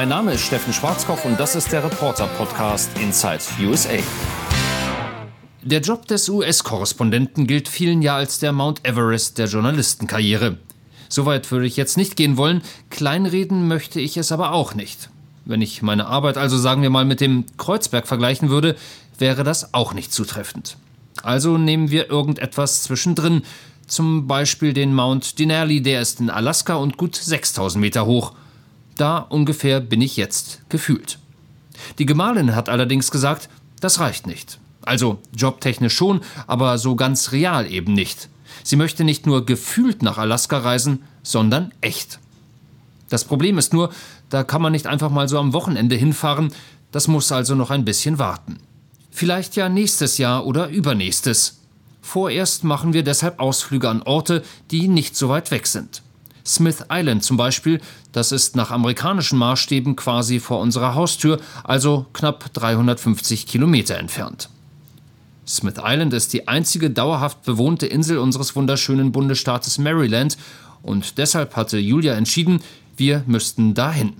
Mein Name ist Steffen Schwarzkopf und das ist der Reporter-Podcast Inside USA. Der Job des US-Korrespondenten gilt vielen ja als der Mount Everest der Journalistenkarriere. Soweit würde ich jetzt nicht gehen wollen, kleinreden möchte ich es aber auch nicht. Wenn ich meine Arbeit also sagen wir mal mit dem Kreuzberg vergleichen würde, wäre das auch nicht zutreffend. Also nehmen wir irgendetwas zwischendrin, zum Beispiel den Mount Denali, der ist in Alaska und gut 6000 Meter hoch. Da ungefähr bin ich jetzt gefühlt. Die Gemahlin hat allerdings gesagt, das reicht nicht. Also jobtechnisch schon, aber so ganz real eben nicht. Sie möchte nicht nur gefühlt nach Alaska reisen, sondern echt. Das Problem ist nur, da kann man nicht einfach mal so am Wochenende hinfahren, das muss also noch ein bisschen warten. Vielleicht ja nächstes Jahr oder übernächstes. Vorerst machen wir deshalb Ausflüge an Orte, die nicht so weit weg sind. Smith Island zum Beispiel, das ist nach amerikanischen Maßstäben quasi vor unserer Haustür, also knapp 350 Kilometer entfernt. Smith Island ist die einzige dauerhaft bewohnte Insel unseres wunderschönen Bundesstaates Maryland und deshalb hatte Julia entschieden, wir müssten dahin.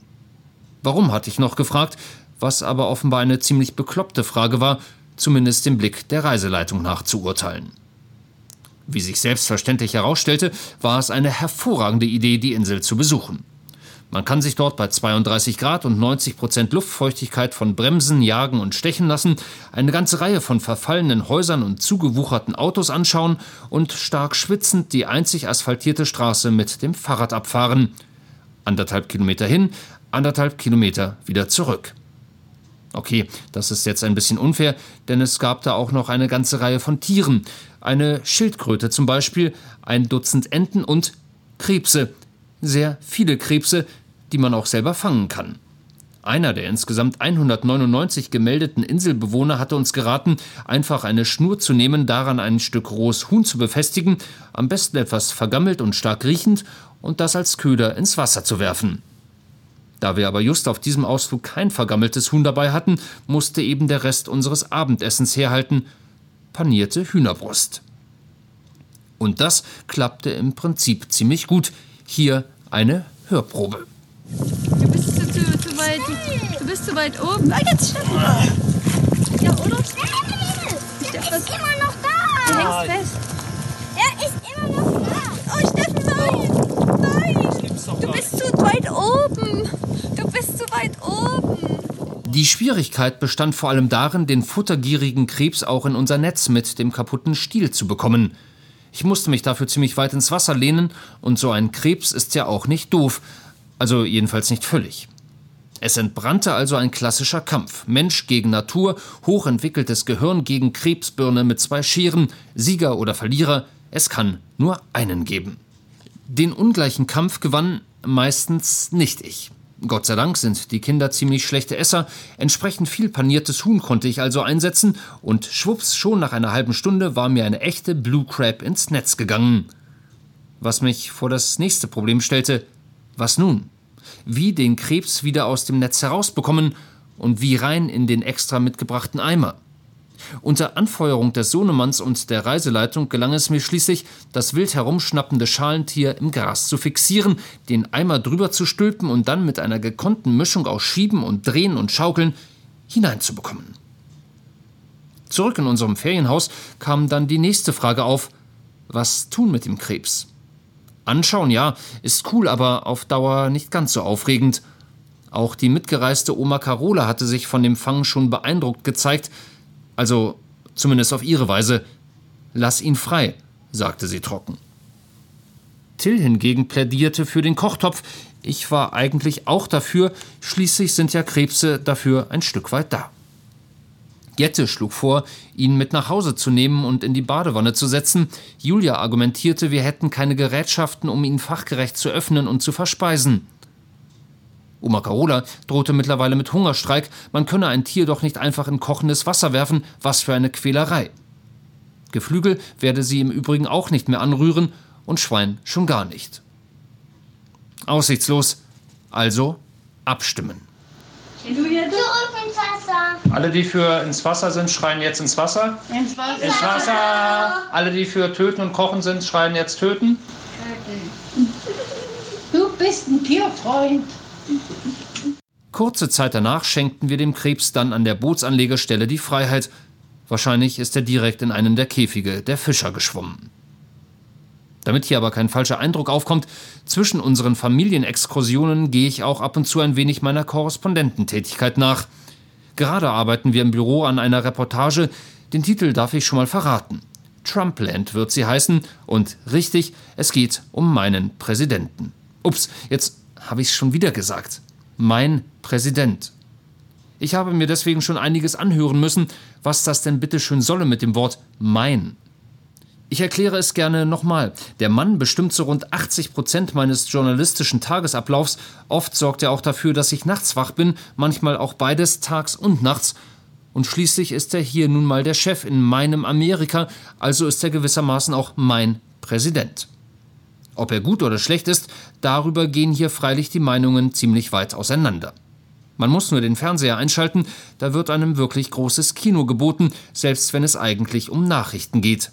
Warum hatte ich noch gefragt, was aber offenbar eine ziemlich bekloppte Frage war, zumindest dem Blick der Reiseleitung nach zu urteilen. Wie sich selbstverständlich herausstellte, war es eine hervorragende Idee, die Insel zu besuchen. Man kann sich dort bei 32 Grad und 90 Prozent Luftfeuchtigkeit von Bremsen, Jagen und Stechen lassen, eine ganze Reihe von verfallenen Häusern und zugewucherten Autos anschauen und stark schwitzend die einzig asphaltierte Straße mit dem Fahrrad abfahren. Anderthalb Kilometer hin, anderthalb Kilometer wieder zurück. Okay, das ist jetzt ein bisschen unfair, denn es gab da auch noch eine ganze Reihe von Tieren. Eine Schildkröte zum Beispiel, ein Dutzend Enten und Krebse. Sehr viele Krebse, die man auch selber fangen kann. Einer der insgesamt 199 gemeldeten Inselbewohner hatte uns geraten, einfach eine Schnur zu nehmen, daran ein Stück rohes Huhn zu befestigen, am besten etwas vergammelt und stark riechend, und das als Köder ins Wasser zu werfen. Da wir aber just auf diesem Ausflug kein vergammeltes Huhn dabei hatten, musste eben der Rest unseres Abendessens herhalten panierte Hühnerbrust. Und das klappte im Prinzip ziemlich gut. Hier eine Hörprobe. Du bist zu, zu, zu weit. Du bist zu weit oben. Ah, jetzt Steffen. Ja, oder? Steffen ist immer noch da. Du hängst fest. Er ist immer noch da. Oh, Steffen, nein. Nein. Du bist zu weit oben. Du bist zu weit oben. Die Schwierigkeit bestand vor allem darin, den futtergierigen Krebs auch in unser Netz mit dem kaputten Stiel zu bekommen. Ich musste mich dafür ziemlich weit ins Wasser lehnen, und so ein Krebs ist ja auch nicht doof, also jedenfalls nicht völlig. Es entbrannte also ein klassischer Kampf. Mensch gegen Natur, hochentwickeltes Gehirn gegen Krebsbirne mit zwei Scheren, Sieger oder Verlierer, es kann nur einen geben. Den ungleichen Kampf gewann meistens nicht ich. Gott sei Dank sind die Kinder ziemlich schlechte Esser, entsprechend viel paniertes Huhn konnte ich also einsetzen und schwupps, schon nach einer halben Stunde war mir eine echte Blue Crab ins Netz gegangen. Was mich vor das nächste Problem stellte, was nun? Wie den Krebs wieder aus dem Netz herausbekommen und wie rein in den extra mitgebrachten Eimer? Unter Anfeuerung des Sohnemanns und der Reiseleitung gelang es mir schließlich, das wild herumschnappende Schalentier im Gras zu fixieren, den Eimer drüber zu stülpen und dann mit einer gekonnten Mischung aus Schieben und Drehen und Schaukeln hineinzubekommen. Zurück in unserem Ferienhaus kam dann die nächste Frage auf: Was tun mit dem Krebs? Anschauen, ja, ist cool, aber auf Dauer nicht ganz so aufregend. Auch die mitgereiste Oma Carola hatte sich von dem Fang schon beeindruckt gezeigt, also zumindest auf ihre Weise. Lass ihn frei, sagte sie trocken. Till hingegen plädierte für den Kochtopf. Ich war eigentlich auch dafür, schließlich sind ja Krebse dafür ein Stück weit da. Jette schlug vor, ihn mit nach Hause zu nehmen und in die Badewanne zu setzen. Julia argumentierte, wir hätten keine Gerätschaften, um ihn fachgerecht zu öffnen und zu verspeisen. Oma Carola drohte mittlerweile mit Hungerstreik, man könne ein Tier doch nicht einfach in kochendes Wasser werfen, was für eine Quälerei. Geflügel werde sie im Übrigen auch nicht mehr anrühren und Schwein schon gar nicht. Aussichtslos, also abstimmen. Zurück ins Wasser. Alle, die für ins Wasser sind, schreien jetzt ins Wasser. Ins Wasser. Ins Wasser! Alle, die für töten und kochen sind, schreien jetzt töten. Du bist ein Tierfreund. Kurze Zeit danach schenkten wir dem Krebs dann an der Bootsanlegestelle die Freiheit. Wahrscheinlich ist er direkt in einen der Käfige der Fischer geschwommen. Damit hier aber kein falscher Eindruck aufkommt, zwischen unseren Familienexkursionen gehe ich auch ab und zu ein wenig meiner Korrespondententätigkeit nach. Gerade arbeiten wir im Büro an einer Reportage, den Titel darf ich schon mal verraten. Trumpland wird sie heißen und richtig, es geht um meinen Präsidenten. Ups, jetzt habe ich es schon wieder gesagt. Mein Präsident. Ich habe mir deswegen schon einiges anhören müssen, was das denn bitte schön solle mit dem Wort mein. Ich erkläre es gerne nochmal. Der Mann bestimmt zu rund 80 Prozent meines journalistischen Tagesablaufs. Oft sorgt er auch dafür, dass ich nachts wach bin, manchmal auch beides, tags und nachts. Und schließlich ist er hier nun mal der Chef in meinem Amerika, also ist er gewissermaßen auch mein Präsident. Ob er gut oder schlecht ist, darüber gehen hier freilich die Meinungen ziemlich weit auseinander. Man muss nur den Fernseher einschalten, da wird einem wirklich großes Kino geboten, selbst wenn es eigentlich um Nachrichten geht.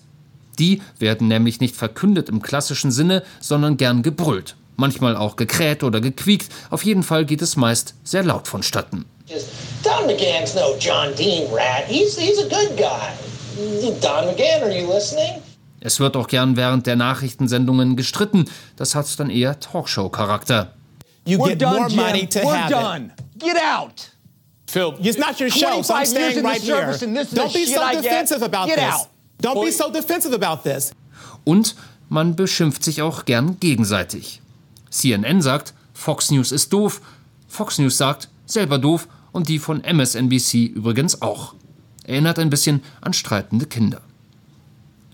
Die werden nämlich nicht verkündet im klassischen Sinne, sondern gern gebrüllt. Manchmal auch gekräht oder gequiekt, auf jeden Fall geht es meist sehr laut vonstatten. Don McGann's no John Dean rat. He's, he's a good guy. Don McGann, are you listening? Es wird auch gern während der Nachrichtensendungen gestritten. Das hat dann eher Talkshow-Charakter. You We're get done, more Jim. money to We're have done. It. Get out. Phil, it's not your show, so I'm staying right here. Don't be so defensive about Get this. Out. Don't be so defensive about this. Und man beschimpft sich auch gern gegenseitig. CNN sagt, Fox News ist doof. Fox News sagt, selber doof. Und die von MSNBC übrigens auch. Erinnert ein bisschen an streitende Kinder.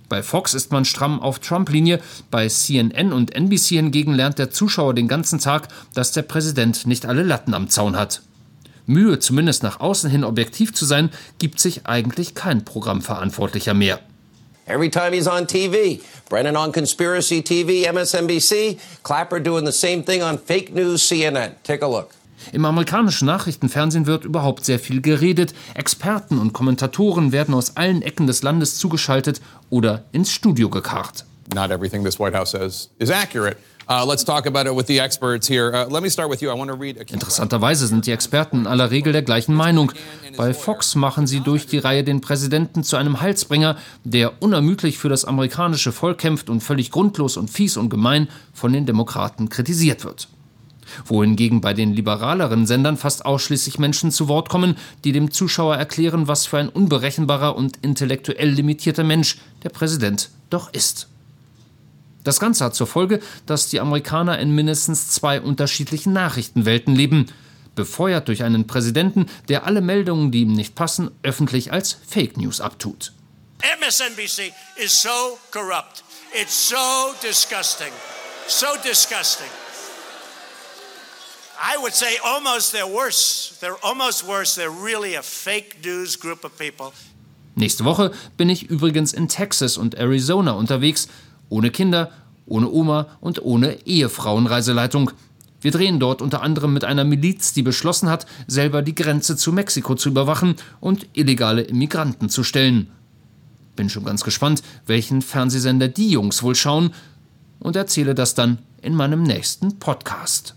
Bei Fox ist man stramm auf Trump-Linie, bei CNN und NBC hingegen lernt der Zuschauer den ganzen Tag, dass der Präsident nicht alle Latten am Zaun hat. Mühe, zumindest nach außen hin objektiv zu sein, gibt sich eigentlich kein Programmverantwortlicher mehr. Every time he's on TV, Brennan on Conspiracy TV, MSNBC, Clapper doing the same thing on Fake News CNN. Take a look. Im amerikanischen Nachrichtenfernsehen wird überhaupt sehr viel geredet. Experten und Kommentatoren werden aus allen Ecken des Landes zugeschaltet oder ins Studio gekarrt. Not everything this White House says is accurate. Uh, Interessanterweise sind die Experten in aller Regel der gleichen Meinung. Bei Fox machen sie durch die Reihe den Präsidenten zu einem Halsbringer, der unermüdlich für das amerikanische Volk kämpft und völlig grundlos und fies und gemein von den Demokraten kritisiert wird wohingegen bei den liberaleren Sendern fast ausschließlich Menschen zu Wort kommen, die dem Zuschauer erklären, was für ein unberechenbarer und intellektuell limitierter Mensch der Präsident doch ist. Das Ganze hat zur Folge, dass die Amerikaner in mindestens zwei unterschiedlichen Nachrichtenwelten leben, befeuert durch einen Präsidenten, der alle Meldungen, die ihm nicht passen, öffentlich als Fake News abtut. MSNBC is so corrupt. It's so disgusting. So disgusting. I would say almost they're worse. They're almost worse. They're really a fake news group of people. Nächste Woche bin ich übrigens in Texas und Arizona unterwegs, ohne Kinder, ohne Oma und ohne Ehefrauenreiseleitung. Wir drehen dort unter anderem mit einer Miliz, die beschlossen hat, selber die Grenze zu Mexiko zu überwachen und illegale Immigranten zu stellen. Bin schon ganz gespannt, welchen Fernsehsender die Jungs wohl schauen und erzähle das dann in meinem nächsten Podcast.